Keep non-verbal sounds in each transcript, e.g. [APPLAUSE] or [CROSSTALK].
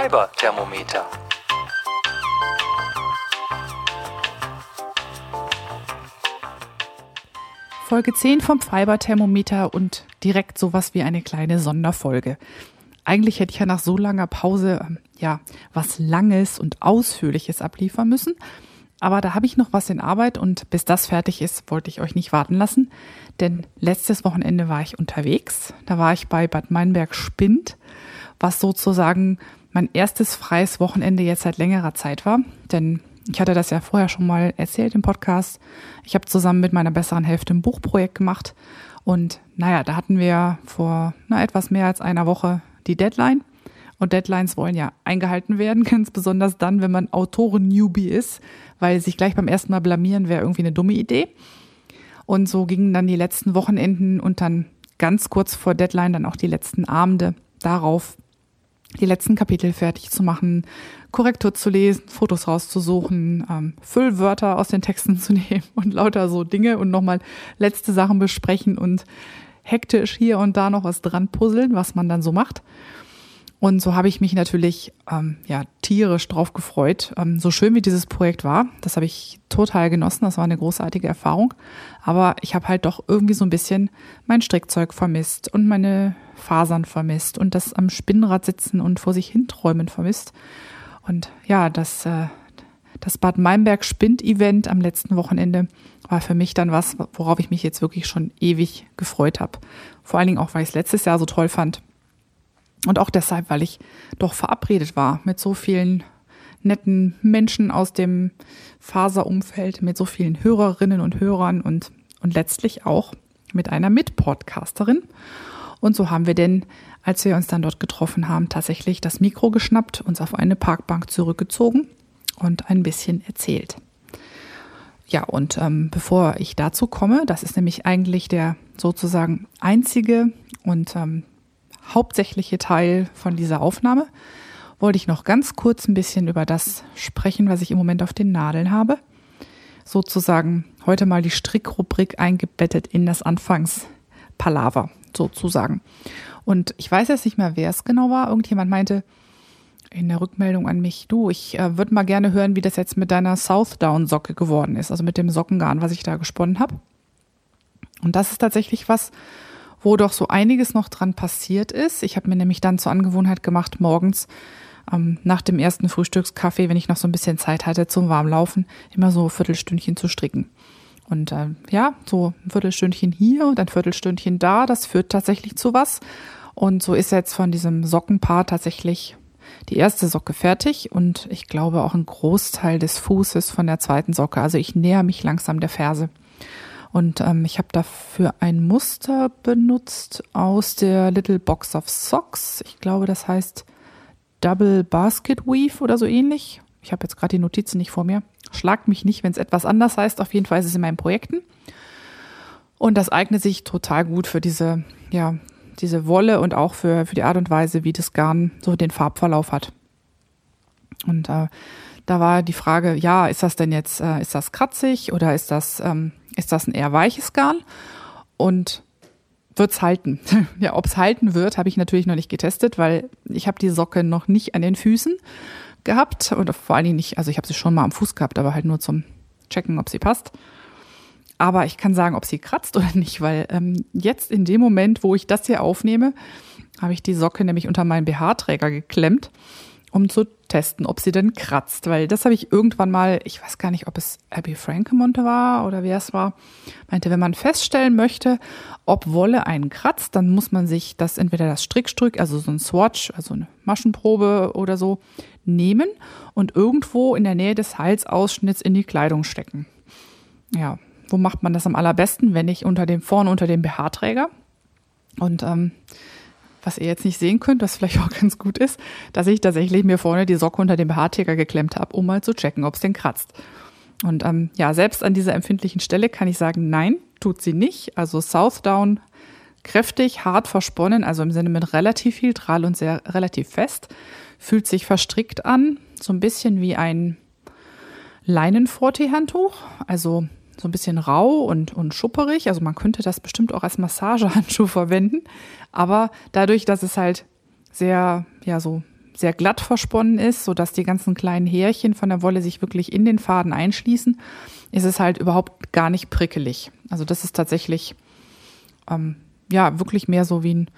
Fiber-Thermometer. Folge 10 vom Fiber-Thermometer und direkt sowas wie eine kleine Sonderfolge. Eigentlich hätte ich ja nach so langer Pause ähm, ja was Langes und Ausführliches abliefern müssen. Aber da habe ich noch was in Arbeit und bis das fertig ist, wollte ich euch nicht warten lassen. Denn letztes Wochenende war ich unterwegs. Da war ich bei Bad Meinberg Spind, was sozusagen mein erstes freies Wochenende jetzt seit längerer Zeit war. Denn ich hatte das ja vorher schon mal erzählt im Podcast. Ich habe zusammen mit meiner besseren Hälfte ein Buchprojekt gemacht. Und naja, da hatten wir vor na, etwas mehr als einer Woche die Deadline. Und Deadlines wollen ja eingehalten werden, [LAUGHS] ganz besonders dann, wenn man Autoren-Newbie ist, weil sich gleich beim ersten Mal blamieren wäre irgendwie eine dumme Idee. Und so gingen dann die letzten Wochenenden und dann ganz kurz vor Deadline dann auch die letzten Abende darauf, die letzten Kapitel fertig zu machen, Korrektur zu lesen, Fotos rauszusuchen, ähm, Füllwörter aus den Texten [LAUGHS] zu nehmen und lauter so Dinge und nochmal letzte Sachen besprechen und hektisch hier und da noch was dran puzzeln, was man dann so macht. Und so habe ich mich natürlich ähm, ja tierisch drauf gefreut. Ähm, so schön wie dieses Projekt war, das habe ich total genossen. Das war eine großartige Erfahrung. Aber ich habe halt doch irgendwie so ein bisschen mein Strickzeug vermisst und meine Fasern vermisst und das am Spinnrad sitzen und vor sich hinträumen vermisst. Und ja, das, äh, das Bad Meinberg Spind-Event am letzten Wochenende war für mich dann was, worauf ich mich jetzt wirklich schon ewig gefreut habe. Vor allen Dingen auch, weil ich es letztes Jahr so toll fand und auch deshalb, weil ich doch verabredet war mit so vielen netten Menschen aus dem Faserumfeld, mit so vielen Hörerinnen und Hörern und, und letztlich auch mit einer Mitpodcasterin. Und so haben wir denn, als wir uns dann dort getroffen haben, tatsächlich das Mikro geschnappt, uns auf eine Parkbank zurückgezogen und ein bisschen erzählt. Ja, und ähm, bevor ich dazu komme, das ist nämlich eigentlich der sozusagen einzige und ähm, hauptsächliche Teil von dieser Aufnahme, wollte ich noch ganz kurz ein bisschen über das sprechen, was ich im Moment auf den Nadeln habe. Sozusagen heute mal die Strickrubrik eingebettet in das Anfangspalaver, sozusagen. Und ich weiß jetzt nicht mehr, wer es genau war. Irgendjemand meinte in der Rückmeldung an mich, du, ich äh, würde mal gerne hören, wie das jetzt mit deiner Southdown-Socke geworden ist, also mit dem Sockengarn, was ich da gesponnen habe. Und das ist tatsächlich was, wo doch so einiges noch dran passiert ist. Ich habe mir nämlich dann zur Angewohnheit gemacht, morgens ähm, nach dem ersten Frühstückskaffee, wenn ich noch so ein bisschen Zeit hatte zum Warmlaufen, immer so Viertelstündchen zu stricken. Und äh, ja, so ein Viertelstündchen hier und ein Viertelstündchen da, das führt tatsächlich zu was. Und so ist jetzt von diesem Sockenpaar tatsächlich die erste Socke fertig und ich glaube auch ein Großteil des Fußes von der zweiten Socke. Also ich näher mich langsam der Ferse. Und ähm, ich habe dafür ein Muster benutzt aus der Little Box of Socks. Ich glaube, das heißt Double Basket Weave oder so ähnlich. Ich habe jetzt gerade die Notizen nicht vor mir. Schlagt mich nicht, wenn es etwas anders heißt. Auf jeden Fall ist es in meinen Projekten. Und das eignet sich total gut für diese, ja, diese Wolle und auch für, für die Art und Weise, wie das Garn so den Farbverlauf hat. Und äh, da war die Frage, ja, ist das denn jetzt, äh, ist das kratzig oder ist das ähm, ist das ein eher weiches Garn und wird's halten. [LAUGHS] ja, ob's halten wird, habe ich natürlich noch nicht getestet, weil ich habe die Socke noch nicht an den Füßen gehabt oder vor allen Dingen nicht, also ich habe sie schon mal am Fuß gehabt, aber halt nur zum Checken, ob sie passt. Aber ich kann sagen, ob sie kratzt oder nicht, weil ähm, jetzt in dem Moment, wo ich das hier aufnehme, habe ich die Socke nämlich unter meinen BH-Träger geklemmt um zu testen, ob sie denn kratzt. Weil das habe ich irgendwann mal, ich weiß gar nicht, ob es Abby Frankemonte war oder wer es war, meinte, wenn man feststellen möchte, ob Wolle einen kratzt, dann muss man sich das entweder das Strickstück, also so ein Swatch, also eine Maschenprobe oder so, nehmen und irgendwo in der Nähe des Halsausschnitts in die Kleidung stecken. Ja, wo macht man das am allerbesten, wenn nicht unter dem vorne unter dem BH-Träger? Und ähm, was ihr jetzt nicht sehen könnt, was vielleicht [LAUGHS] auch ganz gut ist, dass ich tatsächlich mir vorne die Socke unter dem BH-Ticker geklemmt habe, um mal zu checken, ob es denn kratzt. Und ähm, ja, selbst an dieser empfindlichen Stelle kann ich sagen, nein, tut sie nicht. Also Southdown kräftig, hart versponnen, also im Sinne mit relativ viel Drall und sehr relativ fest, fühlt sich verstrickt an, so ein bisschen wie ein Leinenfrotee-Handtuch, also so ein bisschen rau und, und schupperig. Also man könnte das bestimmt auch als Massagehandschuh [LAUGHS] verwenden. Aber dadurch, dass es halt sehr, ja, so sehr glatt versponnen ist, so dass die ganzen kleinen Härchen von der Wolle sich wirklich in den Faden einschließen, ist es halt überhaupt gar nicht prickelig. Also das ist tatsächlich ähm, ja wirklich mehr so wie ein,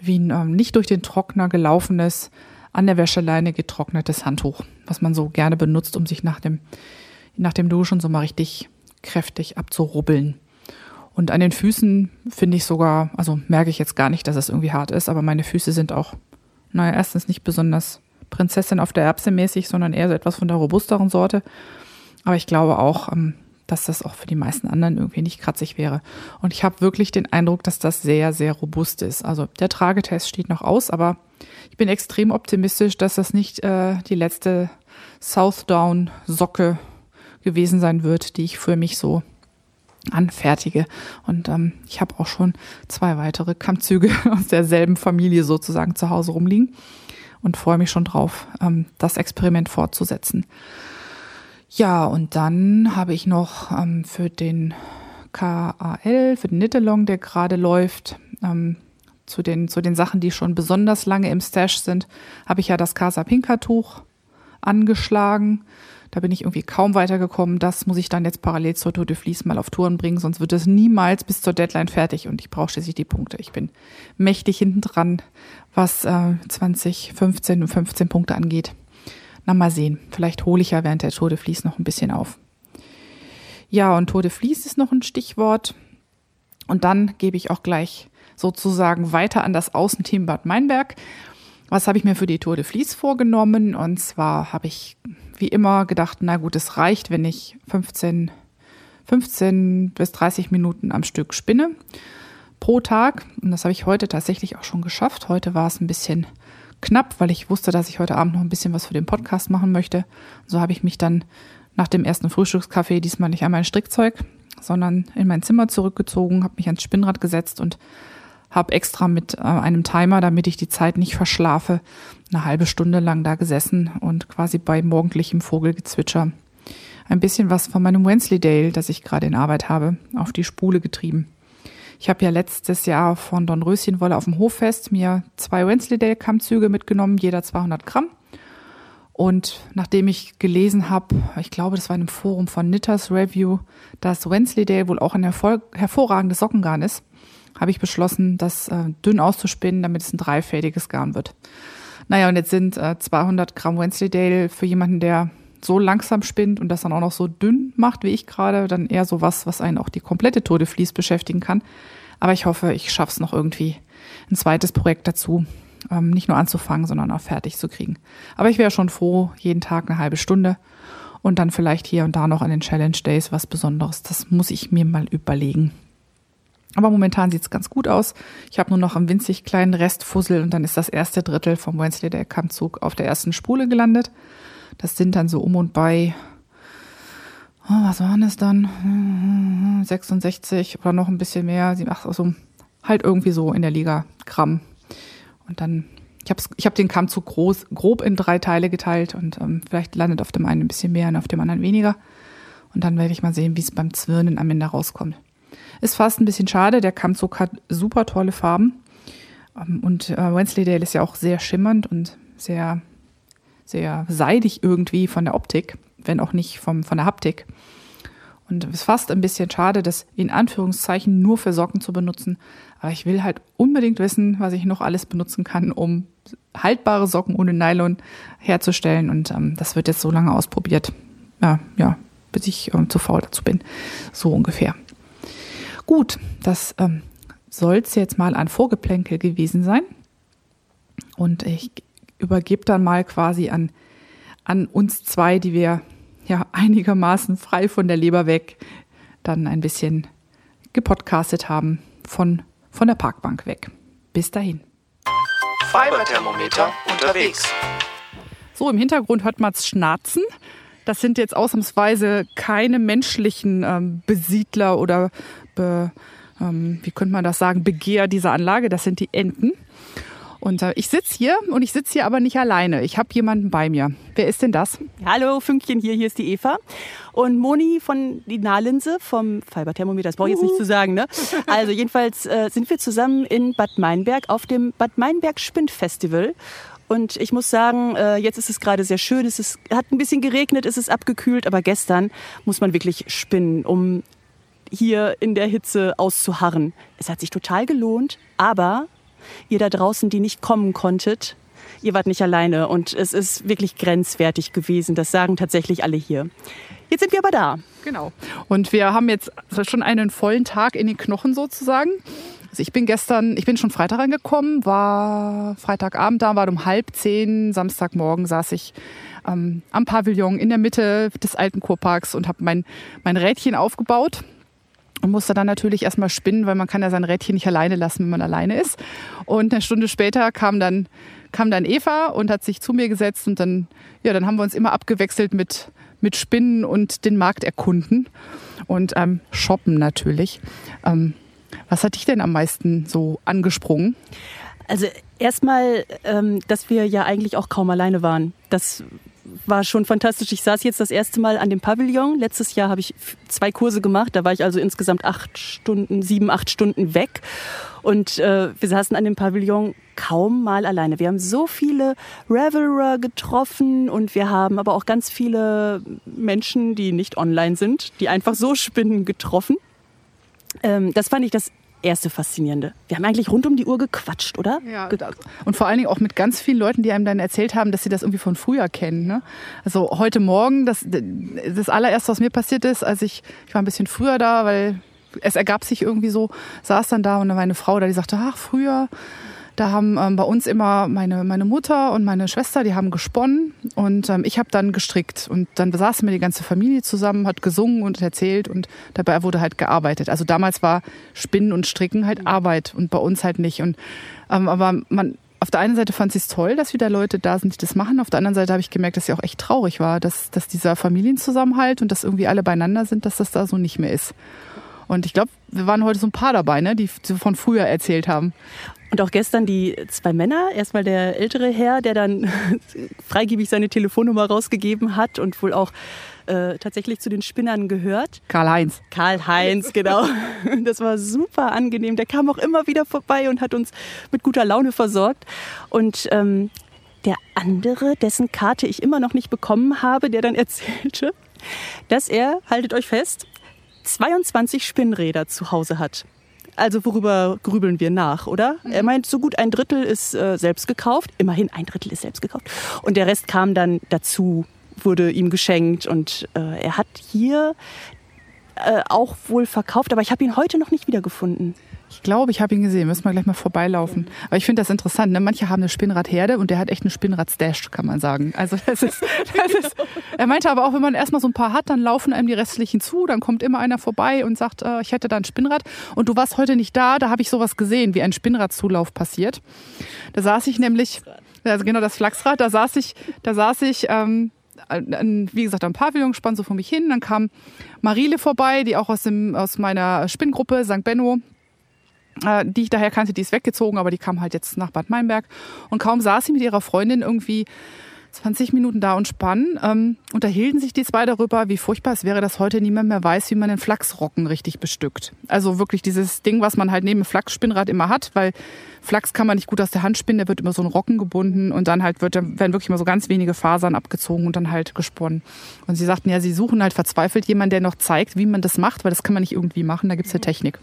wie ein ähm, nicht durch den Trockner gelaufenes, an der Wäscheleine getrocknetes Handtuch, was man so gerne benutzt, um sich nach dem, nach dem Duschen so mal richtig kräftig abzurubbeln. Und an den Füßen finde ich sogar, also merke ich jetzt gar nicht, dass es irgendwie hart ist, aber meine Füße sind auch naja, erstens nicht besonders Prinzessin auf der Erbse mäßig, sondern eher so etwas von der robusteren Sorte. Aber ich glaube auch, ähm, dass das auch für die meisten anderen irgendwie nicht kratzig wäre. Und ich habe wirklich den Eindruck, dass das sehr, sehr robust ist. Also der Tragetest steht noch aus, aber ich bin extrem optimistisch, dass das nicht äh, die letzte Southdown-Socke gewesen sein wird, die ich für mich so anfertige. Und ähm, ich habe auch schon zwei weitere Kammzüge [LAUGHS] aus derselben Familie sozusagen zu Hause rumliegen und freue mich schon drauf, ähm, das Experiment fortzusetzen. Ja, und dann habe ich noch ähm, für den KAL, für den Nittelong, der gerade läuft, ähm, zu den, zu den Sachen, die schon besonders lange im Stash sind, habe ich ja das Casa Pinka Tuch angeschlagen. Da bin ich irgendwie kaum weitergekommen. Das muss ich dann jetzt parallel zur Tour de Vlies mal auf Touren bringen, sonst wird es niemals bis zur Deadline fertig und ich brauche schließlich die Punkte. Ich bin mächtig hinten dran, was äh, 20, 15 und 15 Punkte angeht. Na, mal sehen. Vielleicht hole ich ja während der Tour de Vlies noch ein bisschen auf. Ja, und Tour de Vlies ist noch ein Stichwort. Und dann gebe ich auch gleich sozusagen weiter an das Außenteam Bad Meinberg. Was habe ich mir für die Tour de Vlies vorgenommen? Und zwar habe ich wie immer gedacht, na gut, es reicht, wenn ich 15, 15 bis 30 Minuten am Stück spinne pro Tag. Und das habe ich heute tatsächlich auch schon geschafft. Heute war es ein bisschen knapp, weil ich wusste, dass ich heute Abend noch ein bisschen was für den Podcast machen möchte. So habe ich mich dann nach dem ersten Frühstückskaffee diesmal nicht an mein Strickzeug, sondern in mein Zimmer zurückgezogen, habe mich ans Spinnrad gesetzt und habe extra mit äh, einem Timer, damit ich die Zeit nicht verschlafe, eine halbe Stunde lang da gesessen und quasi bei morgendlichem Vogelgezwitscher ein bisschen was von meinem Wensleydale, das ich gerade in Arbeit habe, auf die Spule getrieben. Ich habe ja letztes Jahr von Don Röschenwolle auf dem Hoffest mir zwei Wensleydale-Kammzüge mitgenommen, jeder 200 Gramm. Und nachdem ich gelesen habe, ich glaube, das war in einem Forum von Knitters Review, dass Wensleydale wohl auch ein hervorragendes Sockengarn ist, habe ich beschlossen, das äh, dünn auszuspinnen, damit es ein dreifädiges Garn wird. Naja, und jetzt sind äh, 200 Gramm Wensleydale für jemanden, der so langsam spinnt und das dann auch noch so dünn macht, wie ich gerade, dann eher so was, was einen auch die komplette Tour de Vlies beschäftigen kann. Aber ich hoffe, ich schaffe es noch irgendwie, ein zweites Projekt dazu, ähm, nicht nur anzufangen, sondern auch fertig zu kriegen. Aber ich wäre schon froh, jeden Tag eine halbe Stunde und dann vielleicht hier und da noch an den Challenge Days was Besonderes. Das muss ich mir mal überlegen. Aber momentan sieht's ganz gut aus. Ich habe nur noch einen winzig kleinen Restfussel und dann ist das erste Drittel vom Wednesday der Kammzug auf der ersten Spule gelandet. Das sind dann so um und bei, oh, was waren es dann? 66 oder noch ein bisschen mehr. Ach, also halt irgendwie so in der Liga Gramm. Und dann, ich habe ich hab den Kammzug groß, grob in drei Teile geteilt und ähm, vielleicht landet auf dem einen ein bisschen mehr und auf dem anderen weniger. Und dann werde ich mal sehen, wie es beim Zwirnen am Ende rauskommt. Ist fast ein bisschen schade. Der Kammzug hat super tolle Farben. Ähm, und äh, Wensleydale ist ja auch sehr schimmernd und sehr, sehr seidig irgendwie von der Optik, wenn auch nicht vom, von der Haptik. Und es ist fast ein bisschen schade, das in Anführungszeichen nur für Socken zu benutzen. Aber ich will halt unbedingt wissen, was ich noch alles benutzen kann, um haltbare Socken ohne Nylon herzustellen. Und ähm, das wird jetzt so lange ausprobiert. Ja, ja, bis ich ähm, zu faul dazu bin. So ungefähr. Gut, das ähm, soll es jetzt mal an Vorgeplänkel gewesen sein. Und ich übergebe dann mal quasi an, an uns zwei, die wir ja einigermaßen frei von der Leber weg dann ein bisschen gepodcastet haben von, von der Parkbank weg. Bis dahin. Fiberthermometer unterwegs. So, im Hintergrund hört man es schnarzen. Das sind jetzt ausnahmsweise keine menschlichen ähm, Besiedler oder be, ähm, wie könnte man das sagen, Begehr dieser Anlage. Das sind die Enten. Und äh, ich sitze hier und ich sitze hier aber nicht alleine. Ich habe jemanden bei mir. Wer ist denn das? Hallo, Fünkchen hier, hier ist die Eva. Und Moni von die Nahlinse vom Fiberthermometer, das brauche ich jetzt nicht zu sagen. Ne? [LAUGHS] Also jedenfalls äh, sind wir zusammen in Bad Meinberg auf dem Bad Meinberg Spind Festival. und ich muss sagen, äh, jetzt ist es gerade sehr schön. Es ist, hat ein bisschen geregnet, es ist abgekühlt, aber gestern muss man wirklich spinnen, um hier in der Hitze auszuharren. Es hat sich total gelohnt, aber ihr da draußen, die nicht kommen konntet, ihr wart nicht alleine und es ist wirklich grenzwertig gewesen. Das sagen tatsächlich alle hier. Jetzt sind wir aber da. Genau. Und wir haben jetzt schon einen vollen Tag in den Knochen sozusagen. Also ich bin gestern, ich bin schon Freitag angekommen, war Freitagabend da, war um halb zehn, Samstagmorgen saß ich ähm, am Pavillon in der Mitte des alten Kurparks und habe mein, mein Rädchen aufgebaut und musste dann natürlich erstmal spinnen, weil man kann ja sein Rädchen nicht alleine lassen, wenn man alleine ist. Und eine Stunde später kam dann, kam dann Eva und hat sich zu mir gesetzt und dann, ja, dann haben wir uns immer abgewechselt mit, mit Spinnen und den Markt erkunden und ähm, shoppen natürlich. Ähm, was hat dich denn am meisten so angesprungen? Also erstmal, ähm, dass wir ja eigentlich auch kaum alleine waren. Das war schon fantastisch. Ich saß jetzt das erste Mal an dem Pavillon. Letztes Jahr habe ich zwei Kurse gemacht. Da war ich also insgesamt acht Stunden, sieben, acht Stunden weg. Und äh, wir saßen an dem Pavillon kaum mal alleine. Wir haben so viele Reveler getroffen und wir haben aber auch ganz viele Menschen, die nicht online sind, die einfach so spinnen getroffen. Ähm, das fand ich das erste Faszinierende. Wir haben eigentlich rund um die Uhr gequatscht, oder? Ja. Und vor allen Dingen auch mit ganz vielen Leuten, die einem dann erzählt haben, dass sie das irgendwie von früher kennen. Ne? Also heute Morgen, das, das allererste, was mir passiert ist, als ich, ich war ein bisschen früher da, weil es ergab sich irgendwie so, saß dann da und dann war eine Frau da, die sagte, ach, früher, da haben ähm, bei uns immer meine, meine Mutter und meine Schwester, die haben gesponnen und ähm, ich habe dann gestrickt. Und dann saßen wir die ganze Familie zusammen, hat gesungen und erzählt und dabei wurde halt gearbeitet. Also damals war Spinnen und Stricken halt Arbeit und bei uns halt nicht. Und, ähm, aber man, auf der einen Seite fand ich es toll, dass wieder Leute da sind, die das machen. Auf der anderen Seite habe ich gemerkt, dass sie auch echt traurig war, dass, dass dieser Familienzusammenhalt und dass irgendwie alle beieinander sind, dass das da so nicht mehr ist. Und ich glaube, wir waren heute so ein paar dabei, ne, die von früher erzählt haben. Und auch gestern die zwei Männer, erstmal der ältere Herr, der dann [LAUGHS] freigebig seine Telefonnummer rausgegeben hat und wohl auch äh, tatsächlich zu den Spinnern gehört. Karl-Heinz. Karl-Heinz, genau. [LAUGHS] Das war super angenehm. Der kam auch immer wieder vorbei und hat uns mit guter Laune versorgt. Und ähm, der andere, dessen Karte ich immer noch nicht bekommen habe, der dann [LAUGHS] erzählte, dass er, haltet euch fest, 22 Spinnräder zu Hause hat. Also worüber grübeln wir nach, oder? Mhm. Er meint, so gut ein Drittel ist äh, selbst gekauft. Immerhin ein Drittel ist selbst gekauft. Und der Rest kam dann dazu, wurde ihm geschenkt. Und äh, er hat hier äh, auch wohl verkauft, aber ich habe ihn heute noch nicht wiedergefunden. Ich glaube, ich habe ihn gesehen. Müssen wir gleich mal vorbeilaufen. Aber ich finde das interessant. Ne? Manche haben eine Spinnradherde und der hat echt eine Spinnrad-Stash, kann man sagen. Also das ist, [LAUGHS] das ist. Er meinte aber auch, wenn man erstmal so ein paar hat, dann laufen einem die restlichen zu. Dann kommt immer einer vorbei und sagt, äh, ich hätte da ein Spinnrad. Und du warst heute nicht da. Da habe ich sowas gesehen, wie ein Spinnradzulauf passiert. Da saß ich nämlich, also genau das Flachsrad. Da saß ich, da saß ich. Ähm, wie gesagt, am Pavillon spann so vor mich hin. Dann kam Marile vorbei, die auch aus, dem, aus meiner Spinngruppe St. Benno die ich daher kannte, die ist weggezogen, aber die kam halt jetzt nach Bad Meinberg. Und kaum saß sie mit ihrer Freundin irgendwie 20 Minuten da und spann, ähm, unterhielten sich die zwei darüber, wie furchtbar es wäre, dass heute niemand mehr weiß, wie man den Flachsrocken richtig bestückt. Also wirklich dieses Ding, was man halt neben dem Flachsspinnrad immer hat, weil Flachs kann man nicht gut aus der Hand spinnen, der wird immer so ein Rocken gebunden und dann halt wird, werden wirklich mal so ganz wenige Fasern abgezogen und dann halt gesponnen. Und sie sagten ja, sie suchen halt verzweifelt jemanden, der noch zeigt, wie man das macht, weil das kann man nicht irgendwie machen, da gibt's ja Technik.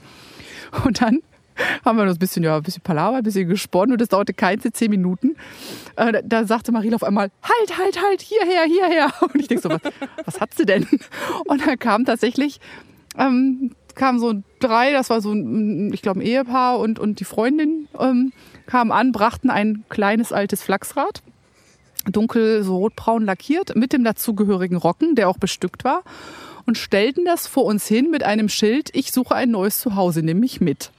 Und dann haben wir ein bisschen, ja, ein bisschen Palaver, ein bisschen gesponnen und es dauerte keine zehn Minuten. Äh, da sagte Marile auf einmal, halt, halt, halt, hierher, hierher. [LAUGHS] Und ich denke so, was, was hat sie denn? Und dann kam tatsächlich, ähm, kamen so drei, das war so ein, ich glaube, ein Ehepaar und, und die Freundin ähm, kamen an, brachten ein kleines altes Flachsrad dunkel so rotbraun lackiert mit dem dazugehörigen Rocken, der auch bestückt war und stellten das vor uns hin mit einem Schild, ich suche ein neues Zuhause, nimm mich mit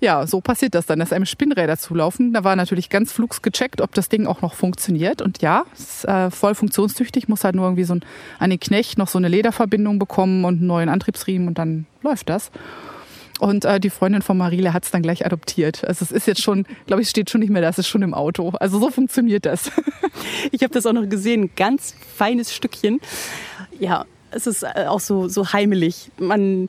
ja, so passiert das dann, dass einem Spinnräder zulaufen. Da war natürlich ganz flugs gecheckt, ob das Ding auch noch funktioniert. Und ja, ist äh, voll funktionstüchtig, muss halt nur irgendwie so ein, an den Knecht noch so eine Lederverbindung bekommen und einen neuen Antriebsriemen und dann läuft das. Und äh, die Freundin von Marile hat es dann gleich adoptiert. Also es ist jetzt schon, glaube ich, steht schon nicht mehr da, es ist schon im Auto. Also so funktioniert das. [LAUGHS] ich habe das auch noch gesehen, ganz feines Stückchen. Ja, es ist äh, auch so, so heimelig. Man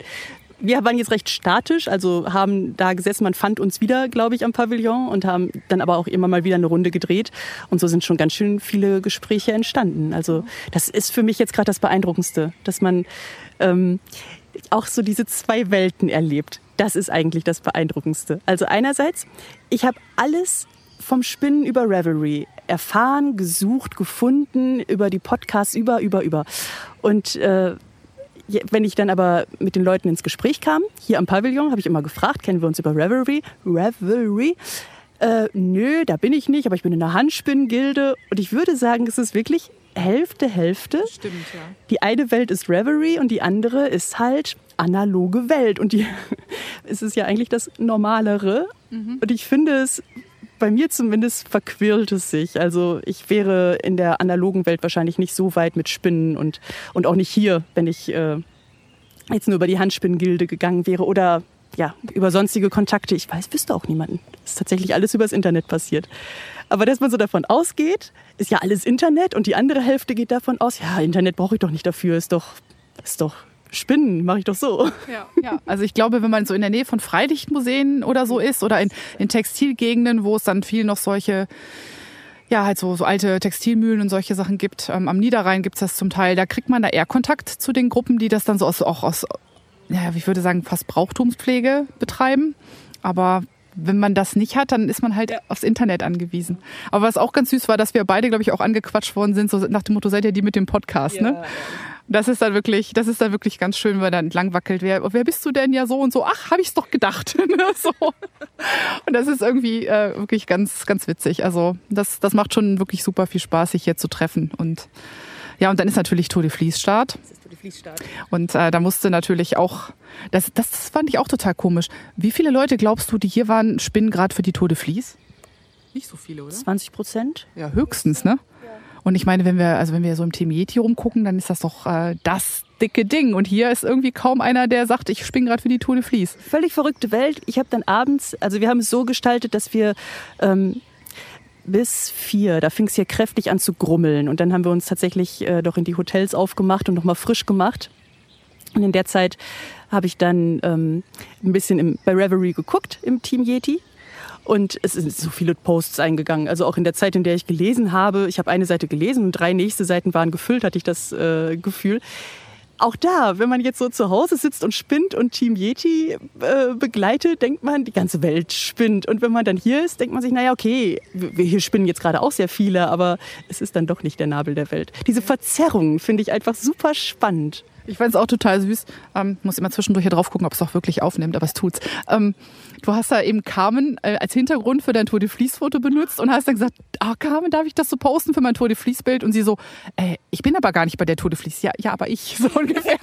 wir waren jetzt recht statisch, also haben da gesessen, man fand uns wieder, glaube ich, am Pavillon und haben dann aber auch immer mal wieder eine Runde gedreht. Und so sind schon ganz schön viele Gespräche entstanden. Also das ist für mich jetzt gerade das Beeindruckendste, dass man ähm, auch so diese zwei Welten erlebt. Das ist eigentlich das Beeindruckendste. Also einerseits, ich habe alles vom Spinnen über Revelry erfahren, gesucht, gefunden, über die Podcasts, über, über, über. Und äh, wenn ich dann aber mit den Leuten ins Gespräch kam, hier am Pavillon, habe ich immer gefragt, kennen wir uns über Revelry? Revelry? Äh, nö, da bin ich nicht, aber ich bin in der Handspinnengilde und ich würde sagen, es ist wirklich Hälfte, Hälfte. Stimmt, ja. Die eine Welt ist Reverie und die andere ist halt analoge Welt. Und die [LAUGHS] es ist ja eigentlich das Normalere. Mhm. Und ich finde es, bei mir zumindest verquirlt es sich. Also ich wäre in der analogen Welt wahrscheinlich nicht so weit mit Spinnen und, und auch nicht hier, wenn ich äh, jetzt nur über die Handspinnengilde gegangen wäre oder ja, über sonstige Kontakte. Ich weiß, wüsste auch niemanden. Das ist tatsächlich alles übers Internet passiert. Aber dass man so davon ausgeht, ist ja alles Internet und die andere Hälfte geht davon aus, ja, Internet brauche ich doch nicht dafür, ist doch, ist doch Spinnen, mache ich doch so. Ja, ja, also ich glaube, wenn man so in der Nähe von Freilichtmuseen oder so ist oder in, in Textilgegenden, wo es dann viel noch solche ja, halt so, so alte Textilmühlen und solche Sachen gibt. Ähm, am Niederrhein gibt's das zum Teil. Da kriegt man da eher Kontakt zu den Gruppen, die das dann so aus, auch aus, ja, ich würde sagen, fast Brauchtumspflege betreiben. Aber wenn man das nicht hat, dann ist man halt ja. aufs Internet angewiesen. Aber was auch ganz süß war, dass wir beide, glaube ich, auch angequatscht worden sind, so nach dem Motto, seid ihr die mit dem Podcast, ne? ja, ne? Das ist dann wirklich, das ist dann wirklich ganz schön, weil dann entlang wackelt. Wer, wer bist du denn ja so und so? Ach, habe ich's doch gedacht. [LAUGHS] Ne, so. Und das ist irgendwie äh, wirklich ganz, ganz witzig. Also das, das macht schon wirklich super viel Spaß, sich hier zu treffen. Und ja, und dann ist natürlich Tour de Vlies Start. Und äh, da musste natürlich auch, das, das fand ich auch total komisch. Wie viele Leute glaubst du, die hier waren, spinnen gerade für die Tour de Vlies? Nicht so viele, oder? 20 Prozent? Ja, höchstens, ne? Und ich meine, wenn wir, also wenn wir so im Team Yeti rumgucken, dann ist das doch äh, das dicke Ding. Und hier ist irgendwie kaum einer, der sagt, ich spinne gerade für die Tour de Vlies. Völlig verrückte Welt. Ich habe dann abends, also wir haben es so gestaltet, dass wir ähm, bis vier, da fing es hier kräftig an zu grummeln. Und dann haben wir uns tatsächlich äh, doch in die Hotels aufgemacht und nochmal frisch gemacht. Und in der Zeit habe ich dann ähm, ein bisschen im, bei Reverie geguckt im Team Yeti. Und es sind so viele Posts eingegangen. Also auch in der Zeit, in der ich gelesen habe. Ich habe eine Seite gelesen und drei nächste Seiten waren gefüllt, hatte ich das äh, Gefühl. Auch da, wenn man jetzt so zu Hause sitzt und spinnt und Team Yeti äh, begleitet, denkt man, die ganze Welt spinnt. Und wenn man dann hier ist, denkt man sich, naja, okay, wir hier spinnen jetzt gerade auch sehr viele, aber es ist dann doch nicht der Nabel der Welt. Diese Verzerrung finde ich einfach super spannend. Ich fand es auch total süß. Ähm, muss immer zwischendurch hier drauf gucken, ob es auch wirklich aufnimmt, aber es tut's. Ähm, du hast da eben Carmen äh, als Hintergrund für dein Tour de Vlies Foto benutzt und hast dann gesagt, ah Carmen, darf ich das so posten für mein Tour de Vlies Bild? Und sie so, äh, ich bin aber gar nicht bei der Tour de Vlies. Ja, ja, aber ich [LAUGHS] so ungefähr.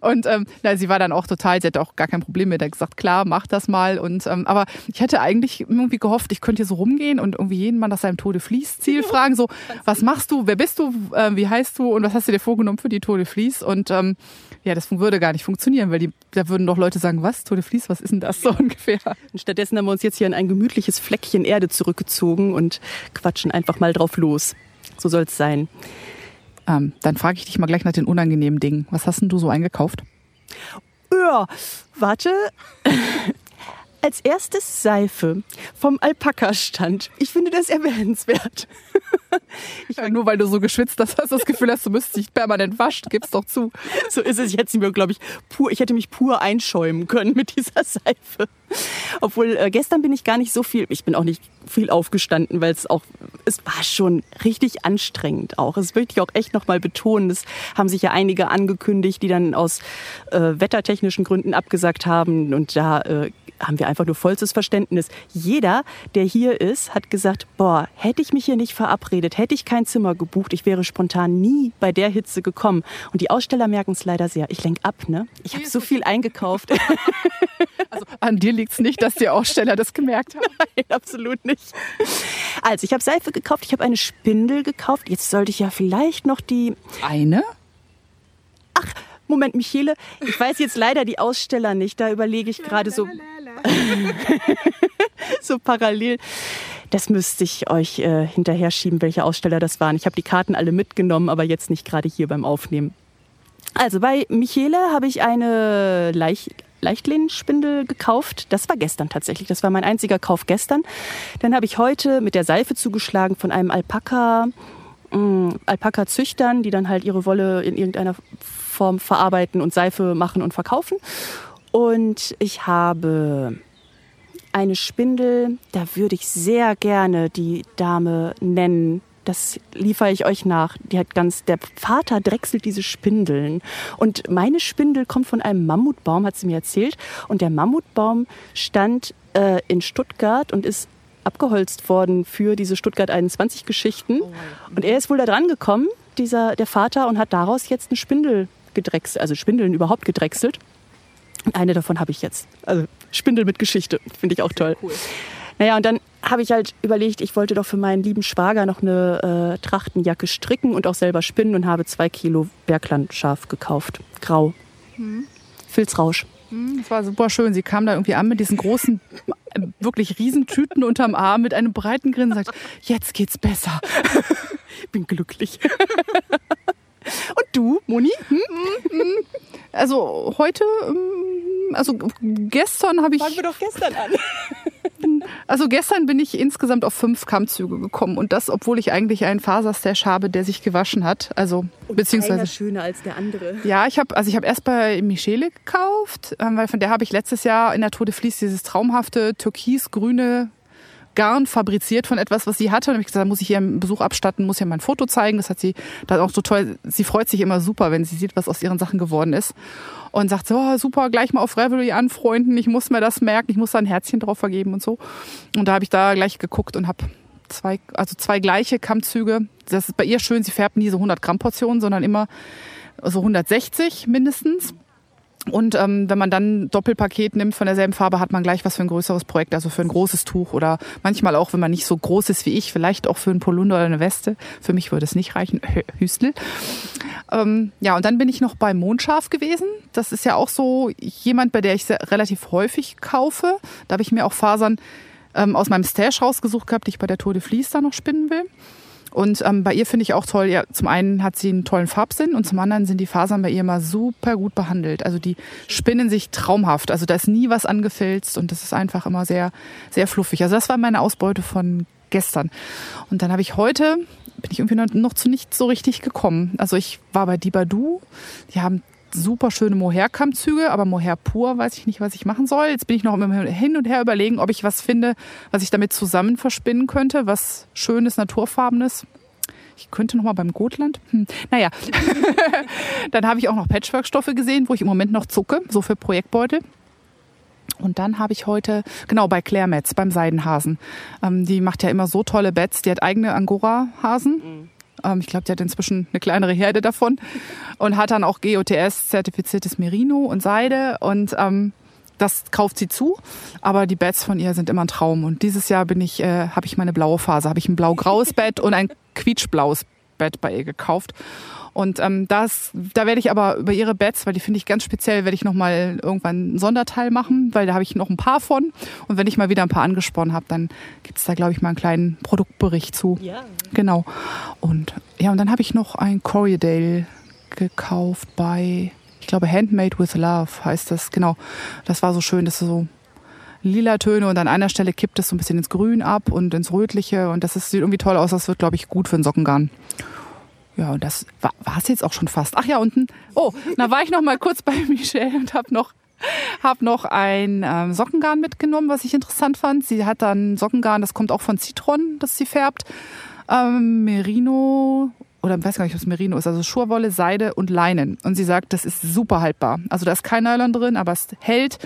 und ähm, na, sie war dann auch total, sie hat auch gar kein Problem mit. Er gesagt, klar, mach das mal. Und ähm, aber ich hätte eigentlich irgendwie gehofft, ich könnte hier so rumgehen und irgendwie jeden Mann nach seinem Tour de Vlies Ziel [LAUGHS] fragen, so, was machst du, wer bist du, äh, wie heißt du und was hast du dir vorgenommen für die Tour de Vlies? Vlies und ähm, ja, das würde gar nicht funktionieren, weil die, da würden doch Leute sagen, was, Tour de Vlies, was ist denn das so ungefähr? Und stattdessen haben wir uns jetzt hier in ein gemütliches Fleckchen Erde zurückgezogen und quatschen einfach mal drauf los. So soll es sein. Ähm, dann frage ich dich mal gleich nach den unangenehmen Dingen. Was hast denn du so eingekauft? Ja, warte. [LAUGHS] Als erstes Seife vom Alpaka-Stand. Ich finde das erwähnenswert. [LAUGHS] Ich ja, nur weil du so geschwitzt hast, hast du das Gefühl, dass du müsstest dich permanent waschen. Gib's doch zu. So ist es. Ich hätte mir, glaube ich, pur, ich hätte mich pur einschäumen können mit dieser Seife. Obwohl äh, gestern bin ich gar nicht so viel, ich bin auch nicht viel aufgestanden, weil es auch, es war schon richtig anstrengend auch. Das möchte ich auch echt nochmal betonen. Es haben sich ja einige angekündigt, die dann aus äh, wettertechnischen Gründen abgesagt haben. Und da äh, haben wir einfach nur vollstes Verständnis. Jeder, der hier ist, hat gesagt, boah, hätte ich mich hier nicht verabredet, hätte ich kein Zimmer gebucht, ich wäre spontan nie bei der Hitze gekommen. Und die Aussteller merken es leider sehr. Ich lenk ab, ne? Ich habe so viel eingekauft. [LAUGHS] Also an dir liegt es nicht, dass die Aussteller das gemerkt haben. [LAUGHS] Nein, absolut nicht. Also, ich habe Seife gekauft, ich habe eine Spindel gekauft. Jetzt sollte ich ja vielleicht noch die... Eine? Ach, Moment, Michele, ich weiß jetzt leider die Aussteller nicht. Da überlege ich gerade so... [LAUGHS] so parallel. Das müsste ich euch äh, hinterher schieben, welche Aussteller das waren. Ich habe die Karten alle mitgenommen, aber jetzt nicht gerade hier beim Aufnehmen. Also bei Michele habe ich eine Leicht Leichtlehnspindel gekauft. Das war gestern tatsächlich. Das war mein einziger Kauf gestern. Dann habe ich heute mit der Seife zugeschlagen von einem Alpaka, äh, Alpaka-Züchtern, die dann halt ihre Wolle in irgendeiner Form verarbeiten und Seife machen und verkaufen. Und ich habe eine Spindel, da würde ich sehr gerne die Dame nennen. Das liefere ich euch nach. Die hat ganz, der Vater drechselt diese Spindeln. Und meine Spindel kommt von einem Mammutbaum, hat sie mir erzählt. Und der Mammutbaum stand äh, in Stuttgart und ist abgeholzt worden für diese Stuttgart 21 Geschichten. Oh und er ist wohl da dran gekommen, dieser, der Vater, und hat daraus jetzt eine Spindel gedrechselt, also Spindeln überhaupt gedrechselt. Eine davon habe ich jetzt. Also Spindel mit Geschichte, finde ich auch toll. Cool. Naja, und dann habe ich halt überlegt, ich wollte doch für meinen lieben Schwager noch eine äh, Trachtenjacke stricken und auch selber spinnen und habe zwei Kilo Berglandschaf gekauft. Grau. Mhm. Filzrausch. Hm, das war super schön. Sie kam da irgendwie an mit diesen großen, äh, wirklich riesen Tüten unterm Arm mit einem breiten Grinsen und sagt, jetzt geht's besser. [LAUGHS] Bin glücklich. [LAUGHS] und du, Moni? Hm? Also heute, ähm, also gestern habe ich. Fangen wir doch gestern an. [LAUGHS] Also gestern bin ich insgesamt auf fünf Kammzüge gekommen und das, obwohl ich eigentlich einen Faserstash habe, der sich gewaschen hat. Also und beziehungsweise einer schöner als der andere. Ja, ich habe also ich habe erst bei Michele gekauft, ähm, weil von der habe ich letztes Jahr in der Tour de Vlies dieses traumhafte türkisgrüne Garn fabriziert von etwas, was sie hatte. Und ich gesagt, da muss ich ihr einen Besuch abstatten, muss ihr mein Foto zeigen. Das hat sie dann auch so toll. Sie freut sich immer super, wenn sie sieht, was aus ihren Sachen geworden ist. Und sagt so, oh, super, gleich mal auf Revelry anfreunden. Ich muss mir das merken. Ich muss da ein Herzchen drauf vergeben und so. Und da habe ich da gleich geguckt und habe zwei, also zwei gleiche Kammzüge. Das ist bei ihr schön. Sie färbt nie so 100 Gramm Portionen, sondern immer so 160 mindestens. Und ähm, wenn man dann ein Doppelpaket nimmt von derselben Farbe, hat man gleich was für ein größeres Projekt, also für ein großes Tuch oder manchmal auch, wenn man nicht so groß ist wie ich, vielleicht auch für ein Polunder oder eine Weste. Für mich würde es nicht reichen, Hüstel. Ähm, ja, und dann bin ich noch bei Mondschaf gewesen. Das ist ja auch so jemand, bei der ich sehr, relativ häufig kaufe. Da habe ich mir auch Fasern ähm, aus meinem Stash rausgesucht gehabt, die ich bei der Tour de Vlies da noch spinnen will. Und ähm, bei ihr finde ich auch toll, ja, zum einen hat sie einen tollen Farbsinn und zum anderen sind die Fasern bei ihr immer super gut behandelt. Also die spinnen sich traumhaft. Also da ist nie was angefilzt und das ist einfach immer sehr, sehr fluffig. Also das war meine Ausbeute von gestern. Und dann habe ich heute, bin ich irgendwie noch, zu nichts so richtig gekommen. Also ich war bei Dibadu, die haben super schöne Mohair-Kammzüge, aber Mohair pur weiß ich nicht, was ich machen soll. Jetzt bin ich noch hin und her überlegen, ob ich was finde, was ich damit zusammen verspinnen könnte, was schönes, naturfarbenes. Ich könnte noch mal beim Gotland. Hm. Naja, [LAUGHS] dann habe ich auch noch Patchwork-Stoffe gesehen, wo ich im Moment noch zucke, so für Projektbeutel. Und dann habe ich heute, genau, bei Claire Metz, beim Seidenhasen. Ähm, die macht ja immer so tolle Beds. Die hat eigene Angora-Hasen. Mhm ich glaube, die hat inzwischen eine kleinere Herde davon und hat dann auch GOTS-zertifiziertes Merino und Seide und ähm, das kauft sie zu, aber die Beds von ihr sind immer ein Traum. Und dieses Jahr bin ich, äh, habe ich meine blaue Phase, habe ich ein blau-graues [LAUGHS] Bett und ein quietschblaues Bett bei ihr gekauft. Und ähm, das, da werde ich aber über ihre Beds, weil die finde ich ganz speziell, werde ich nochmal irgendwann ein Sonderteil machen, weil da habe ich noch ein paar von. Und wenn ich mal wieder ein paar angesponnen habe, dann gibt es da, glaube ich, mal einen kleinen Produktbericht zu. Ja. Genau. Und ja, und dann habe ich noch ein Corriedale gekauft bei, ich glaube, Handmade with Love heißt das. Genau. Das war so schön, das ist so lila Töne und an einer Stelle kippt es so ein bisschen ins Grün ab und ins Rötliche und das ist, sieht irgendwie toll aus. Das wird, glaube ich, gut für einen Sockengarn. Ja, und das war es jetzt auch schon fast. Ach ja, unten. Oh, da war ich noch mal kurz bei [LAUGHS] Michelle und habe noch hab noch ein ähm, Sockengarn mitgenommen, was ich interessant fand. Sie hat dann Sockengarn, das kommt auch von Citron, das sie färbt. Ähm, Merino oder ich weiß gar nicht, was Merino ist, also Schurwolle, Seide und Leinen. Und sie sagt, das ist super haltbar. Also da ist kein Nylon drin, aber es hält.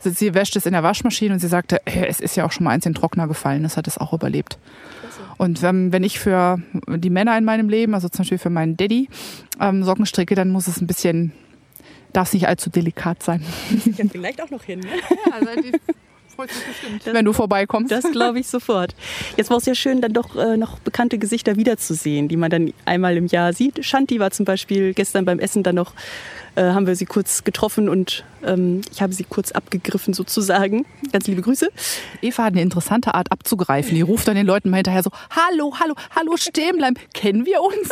Sie wäscht es in der Waschmaschine und sie sagte, es ist ja auch schon mal eins in den Trockner gefallen, das hat es auch überlebt. Und wenn, wenn ich für die Männer in meinem Leben, also zum Beispiel für meinen Daddy, ähm, Socken stricke, dann muss es ein bisschen, darf es nicht allzu delikat sein. Ja, vielleicht auch noch hin. Ne? Ja, also die freut sich bestimmt, das, wenn du vorbeikommst. Das glaube ich sofort. Jetzt war es ja schön, dann doch äh, noch bekannte Gesichter wiederzusehen, die man dann einmal im Jahr sieht. Shanti war zum Beispiel gestern beim Essen dann noch äh, haben wir sie kurz getroffen und ähm, ich habe sie kurz abgegriffen sozusagen. Ganz liebe Grüße. Eva hat eine interessante Art abzugreifen. Die ruft dann den Leuten mal hinterher so, hallo, hallo, hallo, stehen bleiben. Kennen wir uns?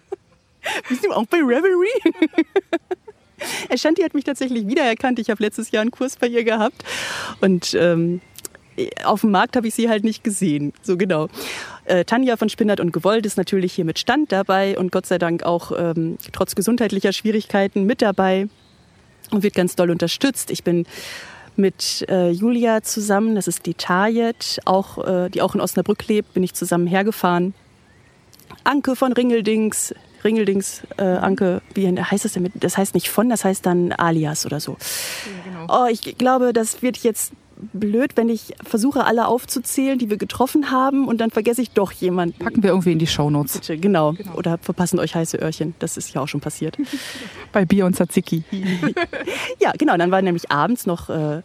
[LAUGHS] Bist du auch bei Revelry? [LAUGHS] [LAUGHS] Ashanti hat mich tatsächlich wiedererkannt. Ich habe letztes Jahr einen Kurs bei ihr gehabt. Und ähm, auf dem Markt habe ich sie halt nicht gesehen. So genau. Äh, Tanja von Spinnert und Gewollt ist natürlich hier mit Stand dabei und Gott sei Dank auch ähm, trotz gesundheitlicher Schwierigkeiten mit dabei und wird ganz doll unterstützt. Ich bin mit äh, Julia zusammen, das ist die Tajet, auch, äh, die auch in Osnabrück lebt, bin ich zusammen hergefahren. Anke von Ringeldings, Ringeldings, äh, Anke, wie heißt das denn? Das heißt nicht von, das heißt dann alias oder so. Ja, genau. Oh, ich glaube, das wird jetzt blöd, wenn ich versuche, alle aufzuzählen, die wir getroffen haben und dann vergesse ich doch jemanden. Packen wir irgendwie in die Shownotes. Bitte, genau. genau. Oder verpassen euch heiße Öhrchen. Das ist ja auch schon passiert. [LAUGHS] Bei Bier und Tzatziki. [LAUGHS] ja, genau. Dann war nämlich abends noch... Äh,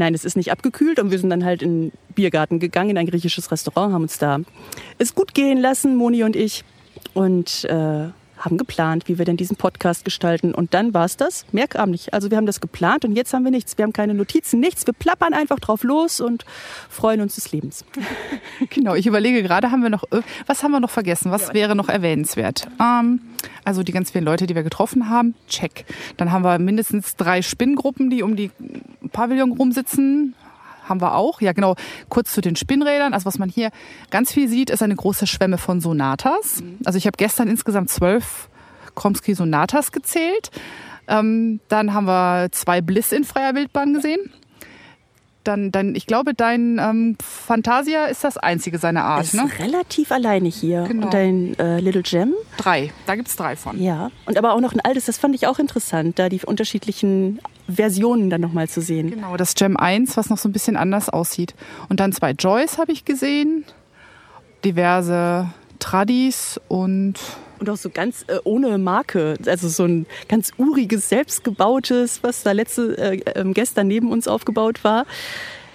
Nein, es ist nicht abgekühlt und wir sind dann halt in den Biergarten gegangen, in ein griechisches Restaurant, haben uns da es gut gehen lassen, Moni und ich. Und äh, haben geplant, wie wir denn diesen Podcast gestalten. Und dann war es das. Mehr kam nicht. Also wir haben das geplant und jetzt haben wir nichts. Wir haben keine Notizen, nichts. Wir plappern einfach drauf los und freuen uns des Lebens. [LAUGHS] Genau, ich überlege gerade, haben wir noch, was haben wir noch vergessen? Was wäre noch erwähnenswert? Ähm, also die ganz vielen Leute, die wir getroffen haben, check. Dann haben wir mindestens drei Spinngruppen, die um die Pavillon rumsitzen haben wir auch. Ja, genau. Kurz zu den Spinnrädern. Also was man hier ganz viel sieht, ist eine große Schwemme von Sonatas. Mhm. Also ich habe gestern insgesamt zwölf Kromsky Sonatas gezählt. Ähm, dann haben wir zwei Bliss in freier Wildbahn gesehen. Dann, dann, ich glaube, dein ähm, Fantasia ist das einzige seiner Art. Ist ne? relativ alleine hier. Genau. Und dein äh, Little Gem? Drei. Da gibt es drei von. Ja. Und aber auch noch ein altes, das fand ich auch interessant, da die unterschiedlichen Versionen dann nochmal zu sehen. Genau, das Gem 1, was noch so ein bisschen anders aussieht. Und dann zwei Joys habe ich gesehen, diverse Tradis und und auch so ganz äh, ohne Marke, also so ein ganz uriges, selbstgebautes, was da letzte äh, äh, gestern neben uns aufgebaut war.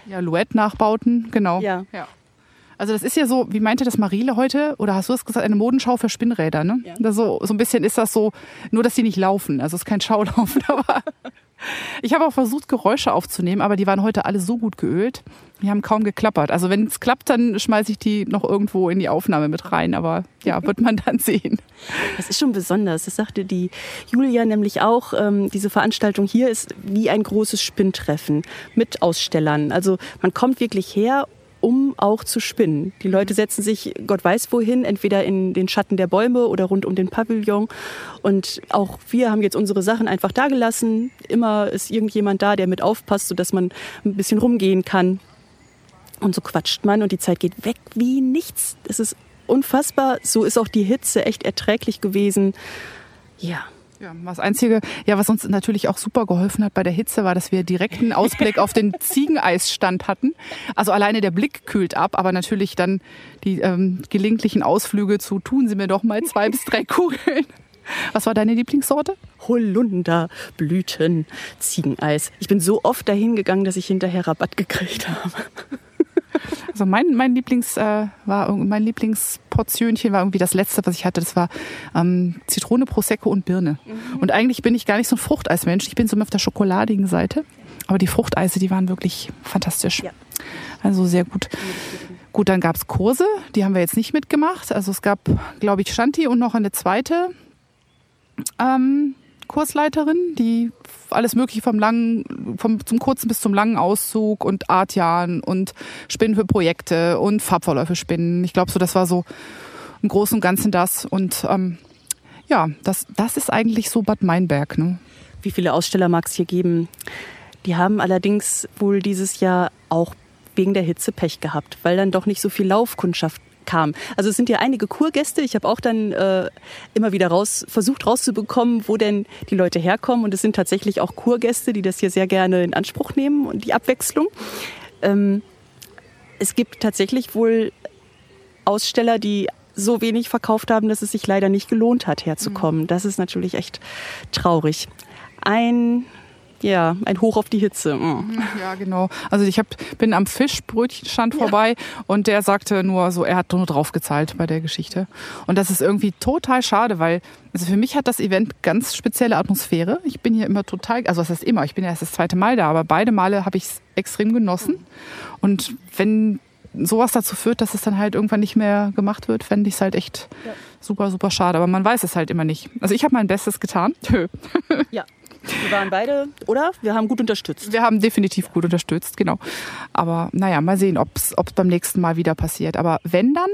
Ja, Luett-Nachbauten, genau. Ja. ja. Also das ist ja so, wie meinte das Marile heute, oder hast du es gesagt, eine Modenschau für Spinnräder, ne? Ja. so, so ein bisschen ist das so, nur dass die nicht laufen. Also es ist kein Schaulaufen, [LAUGHS] aber ich habe auch versucht, Geräusche aufzunehmen, aber die waren heute alle so gut geölt. Die haben kaum geklappert. Also wenn es klappt, dann schmeiße ich die noch irgendwo in die Aufnahme mit rein. Aber ja, wird man dann sehen. Das ist schon besonders. Das sagte die Julia nämlich auch. Ähm, diese Veranstaltung hier ist wie ein großes Spinntreffen mit Ausstellern. Also man kommt wirklich her um auch zu spinnen. Die Leute setzen sich Gott weiß wohin, entweder in den Schatten der Bäume oder rund um den Pavillon. Und auch wir haben jetzt unsere Sachen einfach da gelassen. Immer ist irgendjemand da, der mit aufpasst, sodass man ein bisschen rumgehen kann. Und so quatscht man und die Zeit geht weg wie nichts. Es ist unfassbar. So ist auch die Hitze echt erträglich gewesen. Ja, ja, das Einzige, ja, was uns natürlich auch super geholfen hat bei der Hitze, war, dass wir direkten Ausblick auf den [LAUGHS] Ziegeneisstand hatten. Also alleine der Blick kühlt ab, aber natürlich dann die ähm, gelegentlichen Ausflüge zu tun Sie mir doch mal zwei bis drei Kugeln. Was war deine Lieblingssorte? Holunderblüten, Ziegeneis. Ich bin so oft dahin gegangen, dass ich hinterher Rabatt gekriegt habe. Also mein, mein Lieblings äh, war mein Lieblingsportionchen war irgendwie das letzte, was ich hatte. Das war ähm, Zitrone, Prosecco und Birne. Mhm. Und eigentlich bin ich gar nicht so ein Fruchteismensch. Ich bin so mehr auf der schokoladigen Seite. Aber die Fruchteise, die waren wirklich fantastisch. Ja. Also sehr gut. Gut, dann gab es Kurse, die haben wir jetzt nicht mitgemacht. Also es gab, glaube ich, Shanti und noch eine zweite. Ähm, Kursleiterin, die alles Mögliche vom langen, vom, zum kurzen bis zum langen Auszug und Artjahren und Spinnen für Projekte und Farbverläufe spinnen. Ich glaube, so das war so im Großen und Ganzen das. Und ähm, ja, das, das ist eigentlich so Bad Meinberg. Ne? Wie viele Aussteller mag es hier geben? Die haben allerdings wohl dieses Jahr auch wegen der Hitze Pech gehabt, weil dann doch nicht so viel Laufkundschaft kam. Also es sind ja einige Kurgäste. Ich habe auch dann äh, immer wieder raus, versucht rauszubekommen, wo denn die Leute herkommen. Und es sind tatsächlich auch Kurgäste, die das hier sehr gerne in Anspruch nehmen und die Abwechslung. Ähm, es gibt tatsächlich wohl Aussteller, die so wenig verkauft haben, dass es sich leider nicht gelohnt hat, herzukommen. Mhm. Das ist natürlich echt traurig. Ein ja, ein Hoch auf die Hitze. Mm. Ja, genau. Also ich hab, bin am Fischbrötchenstand ja. vorbei und der sagte nur so, er hat nur drauf gezahlt bei der Geschichte. Und das ist irgendwie total schade, weil also für mich hat das Event ganz spezielle Atmosphäre. Ich bin hier immer total, also das heißt immer, ich bin ja erst das zweite Mal da, aber beide Male habe ich es extrem genossen. Und wenn sowas dazu führt, dass es dann halt irgendwann nicht mehr gemacht wird, fände ich es halt echt ja. super, super schade. Aber man weiß es halt immer nicht. Also ich habe mein Bestes getan. [LAUGHS] ja. Wir waren beide, oder? Wir haben gut unterstützt. Wir haben definitiv gut unterstützt, genau. Aber naja, mal sehen, ob es beim nächsten Mal wieder passiert. Aber wenn dann,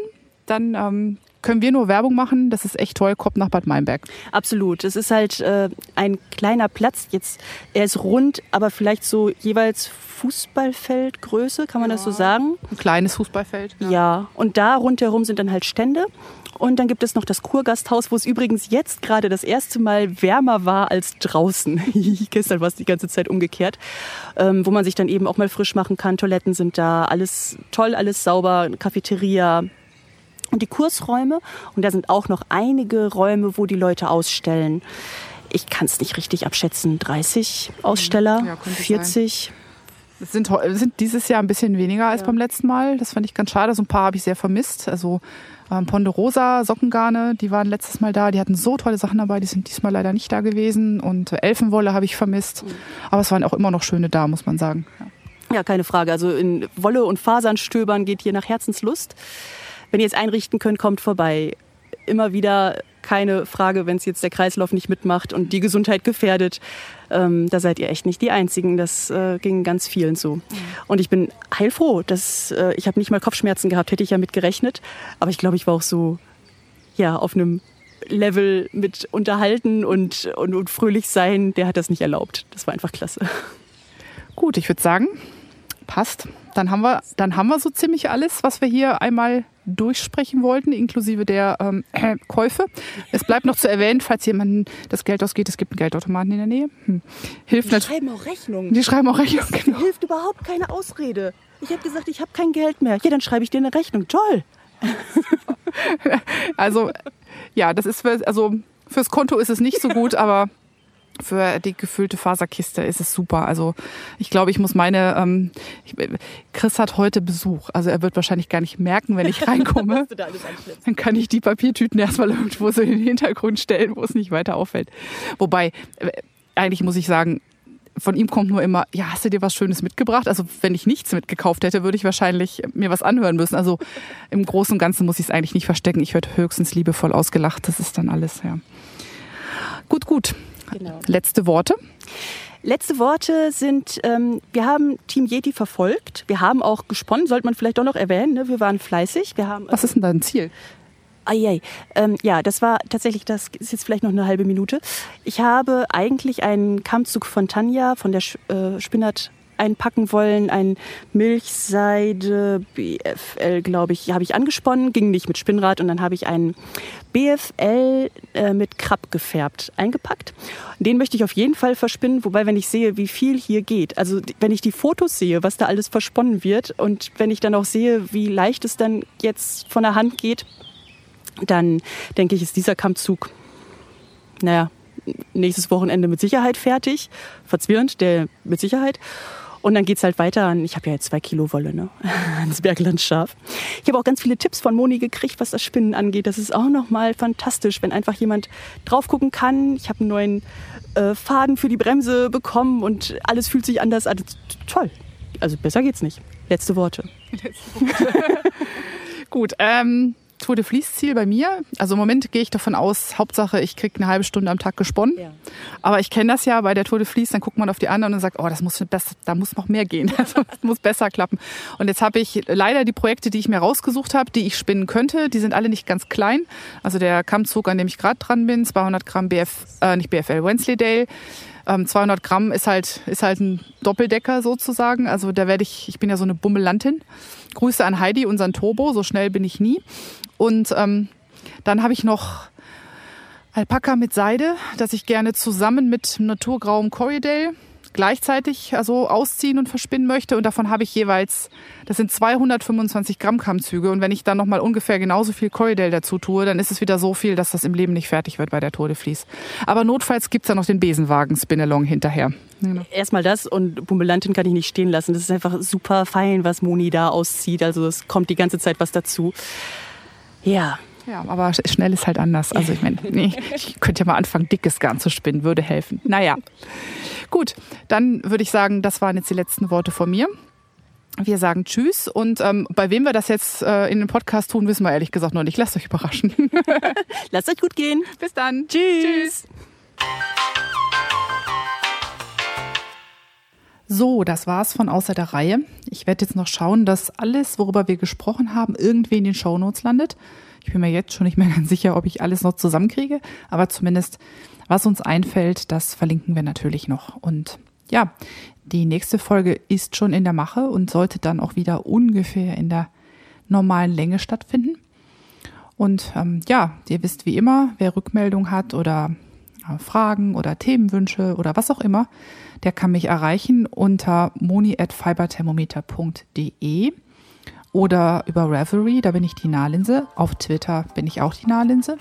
dann ähm, können wir nur Werbung machen. Das ist echt toll. Kommt nach Bad Meinberg. Absolut. Es ist halt äh, ein kleiner Platz. Jetzt, er ist rund, aber vielleicht so jeweils Fußballfeldgröße, kann man ja. das so sagen? Ein kleines Fußballfeld. Ja. ja. Und da rundherum sind dann halt Stände. Und dann gibt es noch das Kurgasthaus, wo es übrigens jetzt gerade das erste Mal wärmer war als draußen. [LAUGHS] Gestern war es die ganze Zeit umgekehrt. Ähm, wo man sich dann eben auch mal frisch machen kann. Toiletten sind da, alles toll, alles sauber, Cafeteria, und die Kursräume. Und da sind auch noch einige Räume, wo die Leute ausstellen. Ich kann es nicht richtig abschätzen. 30 Aussteller, ja, 40. Es sind, sind dieses Jahr ein bisschen weniger als ja. beim letzten Mal. Das fand ich ganz schade. So ein paar habe ich sehr vermisst. Also ähm, Ponderosa, Sockengarne, die waren letztes Mal da. Die hatten so tolle Sachen dabei. Die sind diesmal leider nicht da gewesen. Und Elfenwolle habe ich vermisst. Mhm. Aber es waren auch immer noch schöne da, muss man sagen. Ja. ja, keine Frage. Also in Wolle und Fasern stöbern geht hier nach Herzenslust. Wenn ihr es einrichten könnt, kommt vorbei. Immer wieder keine Frage, wenn es jetzt der Kreislauf nicht mitmacht und die Gesundheit gefährdet. Ähm, da seid ihr echt nicht die Einzigen. Das äh, ging ganz vielen so. Und ich bin heilfroh, dass äh, ich habe nicht mal Kopfschmerzen gehabt, hätte ich ja mit gerechnet. Aber ich glaube, ich war auch so ja auf einem Level mit unterhalten und, und, und fröhlich sein, der hat das nicht erlaubt. Das war einfach klasse. Gut, ich würde sagen, passt. Dann haben wir, dann haben wir so ziemlich alles, was wir hier einmal durchsprechen wollten, inklusive der ähm, äh, [CLEARS THROAT] Käufe. Es bleibt noch zu erwähnen, falls jemandem das Geld ausgeht, es gibt einen Geldautomaten in der Nähe. Hm. Hilft die schreiben auch Rechnungen. Die schreiben auch Rechnungen. Genau. Hilft überhaupt keine Ausrede. Ich habe gesagt, ich habe kein Geld mehr. Ja, dann schreibe ich dir eine Rechnung. Toll. [LAUGHS] also ja, das ist für, also fürs Konto ist es nicht so gut, aber für die gefüllte Faserkiste ist es super. Also ich glaube, ich muss meine, ähm, ich, Chris hat heute Besuch. Also er wird wahrscheinlich gar nicht merken, wenn ich [LAUGHS] reinkomme. da dann kann ich die Papiertüten erstmal irgendwo so in den Hintergrund stellen, wo es nicht weiter auffällt. Wobei, äh, eigentlich muss ich sagen, von ihm kommt nur immer, ja, hast du dir was Schönes mitgebracht? Also wenn ich nichts mitgekauft hätte, würde ich wahrscheinlich mir was anhören müssen. Also im Großen und Ganzen muss ich es eigentlich nicht verstecken. Ich werde höchstens liebevoll ausgelacht. Das ist dann alles, ja. Gut, gut. Genau. Letzte Worte? Letzte Worte sind, ähm, wir haben Team Yeti verfolgt. Wir haben auch gesponnen, sollte man vielleicht doch noch erwähnen. Ne? Wir waren fleißig. Wir haben, Was ist denn dein Ziel? Eieiei. Ähm, ja, das war tatsächlich, das ist jetzt vielleicht noch eine halbe Minute. Ich habe eigentlich einen Kammzug von Tanja, von der äh, Spinnert einpacken wollen. Ein Milchseide BFL, glaube ich, habe ich angesponnen, ging nicht mit Spinnrad und dann habe ich einen BFL äh, mit Krabb gefärbt eingepackt. Den möchte ich auf jeden Fall verspinnen, wobei wenn ich sehe, wie viel hier geht, also wenn ich die Fotos sehe, was da alles versponnen wird und wenn ich dann auch sehe, wie leicht es dann jetzt von der Hand geht, dann denke ich, ist dieser Kammzug, naja, nächstes Wochenende mit Sicherheit fertig. Verzwirrend, der mit Sicherheit. Und dann geht es halt weiter an, ich habe ja jetzt zwei Kilo Wolle, ne? [LAUGHS] ans Berglandschaf. Ich habe auch ganz viele Tipps von Moni gekriegt, was das Spinnen angeht. Das ist auch nochmal fantastisch, wenn einfach jemand drauf gucken kann. Ich habe einen neuen äh, Faden für die Bremse bekommen und alles fühlt sich anders an. Toll. Also besser geht's nicht. Letzte Worte. [LAUGHS] Letzte Worte. [LAUGHS] Gut, ähm, Tour de Vlies Ziel bei mir. Also im Moment gehe ich davon aus, Hauptsache ich kriege eine halbe Stunde am Tag gesponnen. Ja. Aber ich kenne das ja bei der Tour de Vlies, dann guckt man auf die anderen und sagt, oh, das muss besser, da muss noch mehr gehen. [LAUGHS] Also, das muss besser klappen. Und jetzt habe ich leider die Projekte, die ich mir rausgesucht habe, die ich spinnen könnte, die sind alle nicht ganz klein. Also der Kammzug, an dem ich gerade dran bin, 200 Gramm BF, äh, nicht BFL, Wensleydale. 200 ähm, Gramm ist halt, ist halt ein Doppeldecker sozusagen. Also da werde ich, ich bin ja so eine Bummelantin. Grüße an Heidi, unseren Turbo, so schnell bin ich nie. Und ähm, dann habe ich noch Alpaka mit Seide, das ich gerne zusammen mit naturgrauem Corridale gleichzeitig also ausziehen und verspinnen möchte. Und davon habe ich jeweils, das sind 225 Gramm Kammzüge. Und wenn ich dann nochmal ungefähr genauso viel Corridale dazu tue, dann ist es wieder so viel, dass das im Leben nicht fertig wird bei der Tour de. Aber notfalls gibt's da noch den Besenwagen Spinalong hinterher. Genau. Erstmal das und Bumbelantin kann ich nicht stehen lassen. Das ist einfach super fein, was Moni da auszieht. Also es kommt die ganze Zeit was dazu. Ja. Ja, aber schnell ist halt anders. Also ich meine, [LAUGHS] nee, ich könnte ja mal anfangen, dickes Garn zu spinnen, würde helfen. Naja. Gut, dann würde ich sagen, das waren jetzt die letzten Worte von mir. Wir sagen Tschüss und ähm, bei wem wir das jetzt äh, in den Podcast tun, wissen wir ehrlich gesagt noch nicht. Lasst euch überraschen. [LAUGHS] Lasst euch gut gehen. Bis dann. Tschüss. Tschüss. So, das war's von außer der Reihe. Ich werde jetzt noch schauen, dass alles, worüber wir gesprochen haben, irgendwie in den Shownotes landet. Ich bin mir jetzt schon nicht mehr [LAUGHS] ganz sicher, ob ich alles noch zusammenkriege, aber zumindest was uns einfällt, das verlinken wir natürlich noch. Und ja, die nächste Folge ist schon in der Mache und sollte dann auch wieder ungefähr in der normalen Länge stattfinden. Und ähm, ja, ihr wisst wie immer, wer Rückmeldung hat oder Fragen oder Themenwünsche oder was auch immer, der kann mich erreichen unter moni.fiberthermometer.de oder über Reverie, da bin ich die Nahlinse. Auf Twitter bin ich auch die Nahlinse.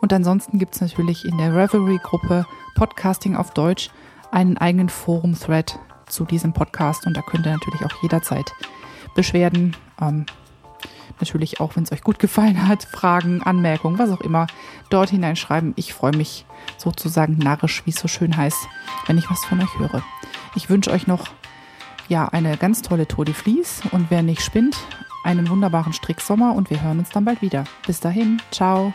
Und ansonsten gibt es natürlich in der Reverie-Gruppe Podcasting auf Deutsch einen eigenen Forum-Thread zu diesem Podcast und da könnt ihr natürlich auch jederzeit Beschwerden, ähm, natürlich auch, wenn es euch gut gefallen hat, Fragen, Anmerkungen, was auch immer, dort hineinschreiben. Ich freue mich sozusagen narrisch, wie es so schön heißt, wenn ich was von euch höre. Ich wünsche euch noch ja eine ganz tolle Tour de Vlies und wer nicht spinnt, einen wunderbaren Stricksommer und wir hören uns dann bald wieder. Bis dahin, ciao.